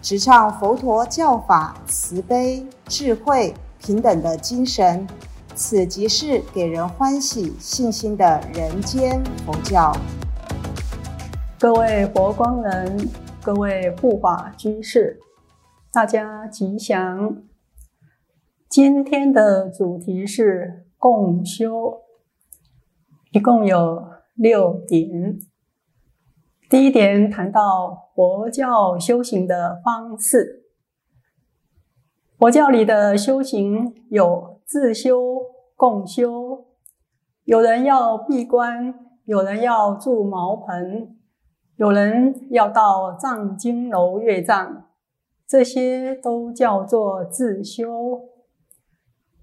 直唱佛陀教法慈悲、智慧、平等的精神，此即是给人欢喜、信心的人间佛教。各位佛光人，各位护法居士，大家吉祥。今天的主题是共修，一共有六点。第一点谈到佛教修行的方式。佛教里的修行有自修、共修，有人要闭关，有人要住茅棚，有人要到藏经楼阅藏，这些都叫做自修。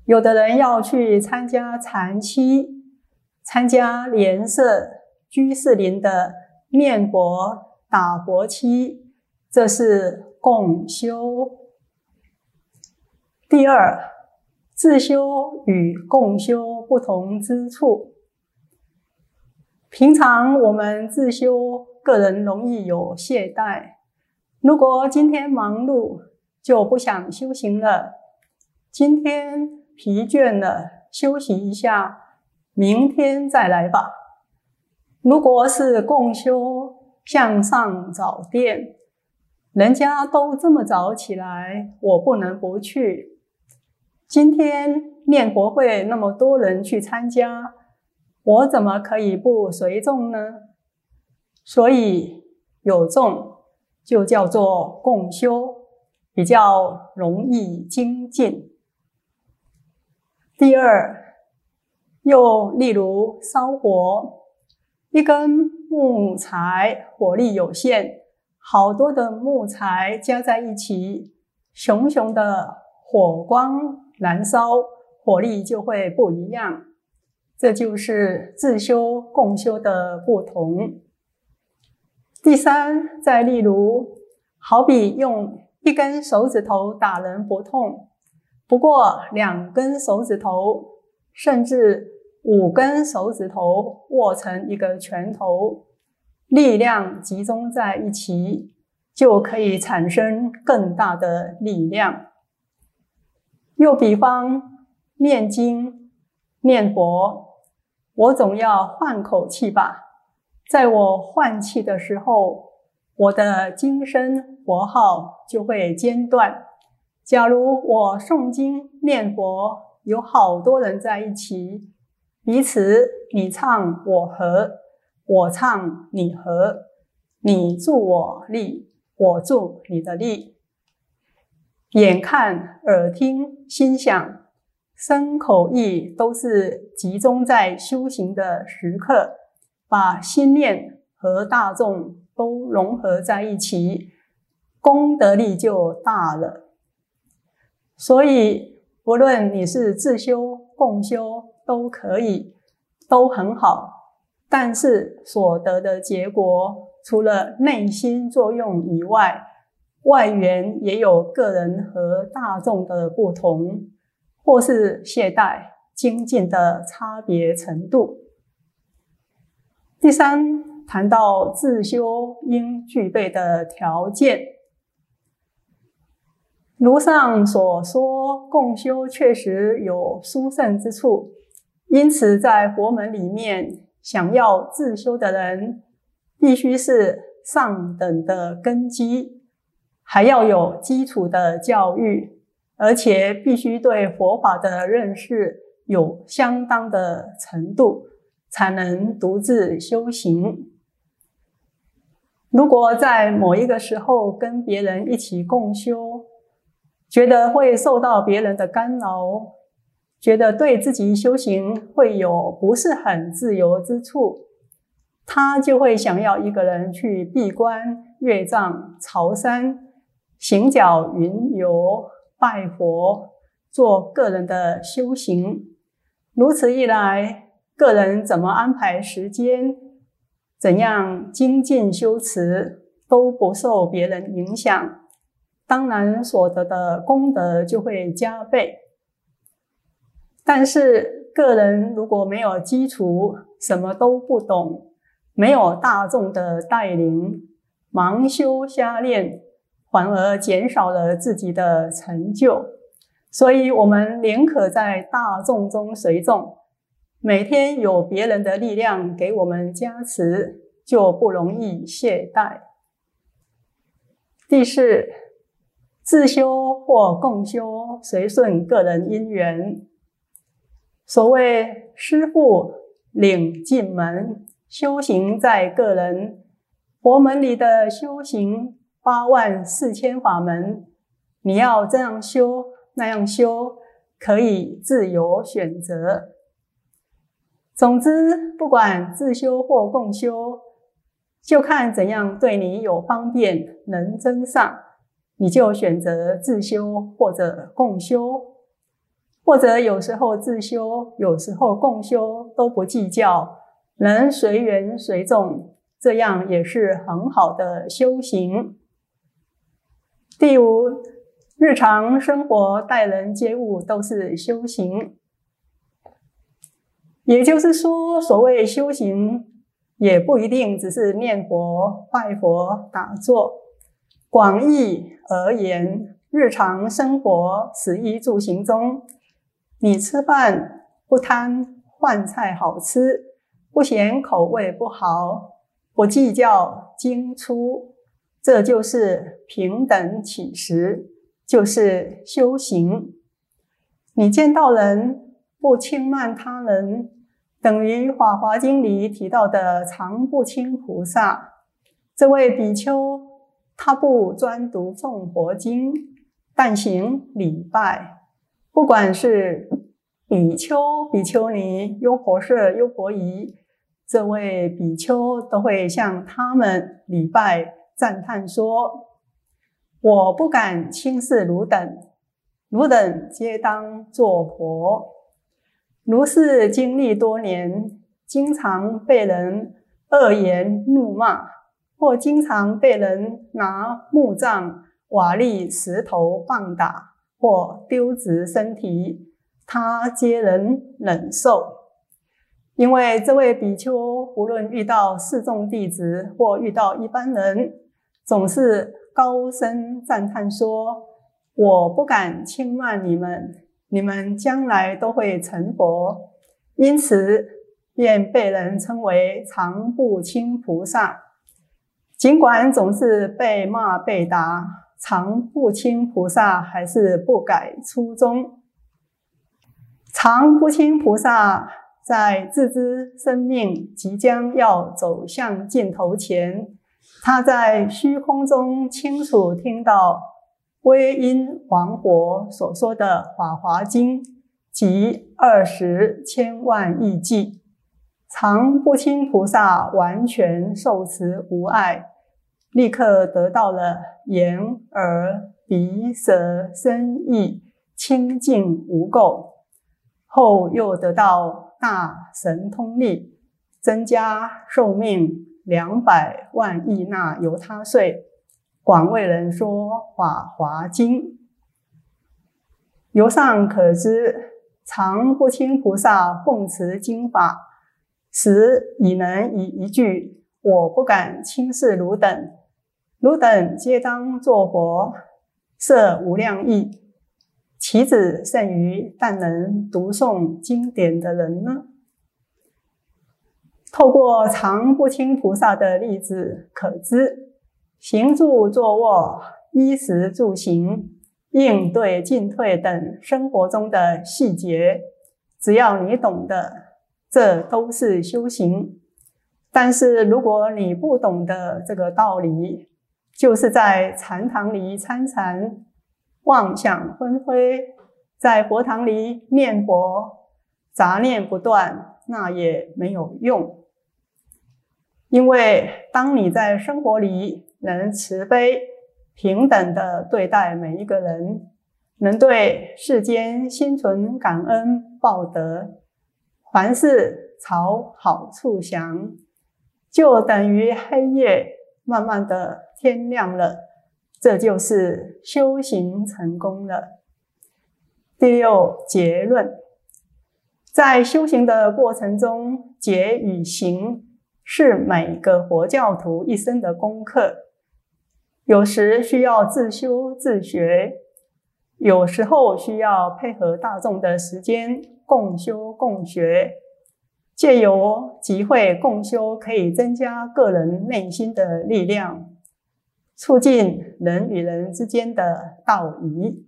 有的人要去参加禅期，参加莲社、居士林的。念佛打佛七，这是共修。第二，自修与共修不同之处。平常我们自修，个人容易有懈怠。如果今天忙碌，就不想修行了。今天疲倦了，休息一下，明天再来吧。如果是共修向上早殿，人家都这么早起来，我不能不去。今天念佛会那么多人去参加，我怎么可以不随众呢？所以有众就叫做共修，比较容易精进。第二，又例如烧火。一根木材火力有限，好多的木材加在一起，熊熊的火光燃烧，火力就会不一样。这就是自修共修的不同。第三，再例如，好比用一根手指头打人不痛，不过两根手指头，甚至。五根手指头握成一个拳头，力量集中在一起，就可以产生更大的力量。又比方念经、念佛，我总要换口气吧。在我换气的时候，我的经声佛号就会间断。假如我诵经念佛，有好多人在一起。彼此，你唱我和，我唱你和，你助我力，我助你的力。眼看、耳听、心想、身口意，都是集中在修行的时刻，把心念和大众都融合在一起，功德力就大了。所以，不论你是自修、共修。都可以，都很好，但是所得的结果，除了内心作用以外，外缘也有个人和大众的不同，或是懈怠、精进的差别程度。第三，谈到自修应具备的条件，如上所说，共修确实有殊胜之处。因此，在佛门里面，想要自修的人，必须是上等的根基，还要有基础的教育，而且必须对佛法的认识有相当的程度，才能独自修行。如果在某一个时候跟别人一起共修，觉得会受到别人的干扰。觉得对自己修行会有不是很自由之处，他就会想要一个人去闭关、阅藏、朝山，行脚云游、拜佛、做个人的修行。如此一来，个人怎么安排时间，怎样精进修持，都不受别人影响，当然所得的功德就会加倍。但是，个人如果没有基础，什么都不懂，没有大众的带领，盲修瞎练，反而减少了自己的成就。所以，我们宁可在大众中随众。每天有别人的力量给我们加持，就不容易懈怠。第四，自修或共修，随顺个人因缘。所谓师父领进门，修行在个人。佛门里的修行八万四千法门，你要这样修那样修，可以自由选择。总之，不管自修或共修，就看怎样对你有方便，能增上，你就选择自修或者共修，或者有时候自修，有时候共修都不计较，能随缘随众，这样也是很好的修行。第五，日常生活待人接物都是修行。也就是说，所谓修行，也不一定只是念佛、拜佛、打坐。广义而言，日常生活、食衣住行中，你吃饭不贪饭菜好吃，不嫌口味不好，不计较精粗，这就是平等起食，就是修行。你见到人不轻慢他人。等于《法华经》里提到的常不轻菩萨，这位比丘，他不专读诵佛经，但行礼拜。不管是比丘、比丘尼、优婆塞、优婆夷，这位比丘都会向他们礼拜赞叹说：“我不敢轻视汝等，汝等皆当作佛。”如是经历多年，经常被人恶言怒骂，或经常被人拿木杖、瓦砾、石头棒打，或丢掷身体，他皆能忍受。因为这位比丘，无论遇到四众弟子或遇到一般人，总是高声赞叹说：“我不敢轻慢你们。”你们将来都会成佛，因此便被人称为常不轻菩萨。尽管总是被骂被打，常不轻菩萨还是不改初衷。常不轻菩萨在自知生命即将要走向尽头前，他在虚空中清楚听到。归因王佛所说的《法华经》及二十千万亿计，常不轻菩萨完全受持无碍，立刻得到了眼耳鼻舌身意清净无垢，后又得到大神通力，增加寿命两百万亿那由他岁。广为人说《法华经》，由上可知，常不轻菩萨奉持经法，时已能以一句“我不敢轻视汝等，汝等皆当作佛”，设无量意，岂止甚于但能读诵经典的人呢？透过常不轻菩萨的例子，可知。行住坐卧、衣食住行、应对进退等生活中的细节，只要你懂得，这都是修行。但是如果你不懂得这个道理，就是在禅堂里参禅、妄想纷飞，在佛堂里念佛，杂念不断，那也没有用。因为当你在生活里，能慈悲，平等的对待每一个人，能对世间心存感恩报德，凡事朝好处想，就等于黑夜慢慢的天亮了，这就是修行成功了。第六结论，在修行的过程中，结与行。是每个佛教徒一生的功课，有时需要自修自学，有时候需要配合大众的时间共修共学。借由集会共修，可以增加个人内心的力量，促进人与人之间的道谊。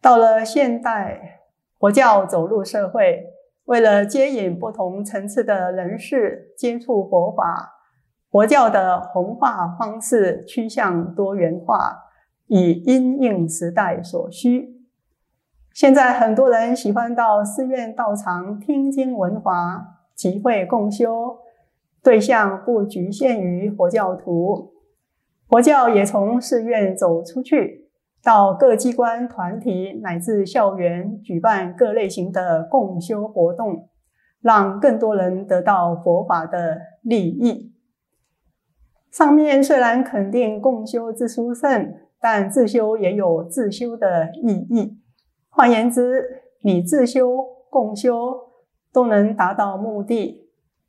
到了现代，佛教走入社会。为了接引不同层次的人士接触佛法，佛教的弘化方式趋向多元化，以因应时代所需。现在很多人喜欢到寺院道场听经闻法、集会共修，对象不局限于佛教徒，佛教也从寺院走出去。到各机关、团体乃至校园举办各类型的共修活动，让更多人得到佛法的利益。上面虽然肯定共修之殊胜，但自修也有自修的意义。换言之，你自修、共修都能达到目的，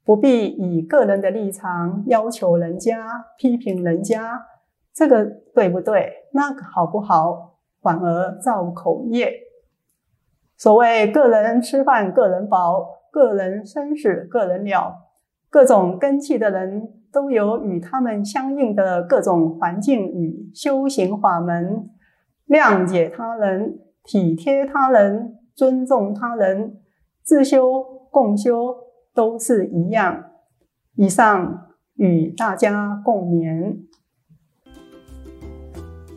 不必以个人的立场要求人家、批评人家。这个对不对？那个好不好？反而造口业。所谓个人吃饭个人饱，个人生死个人了。各种根器的人都有与他们相应的各种环境与修行法门，谅解他人、体贴他人、尊重他人，自修共修都是一样。以上与大家共勉。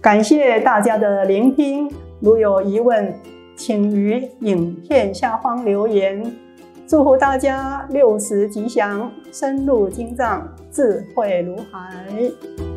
感谢大家的聆听，如有疑问，请于影片下方留言。祝福大家六时吉祥，深入经藏，智慧如海。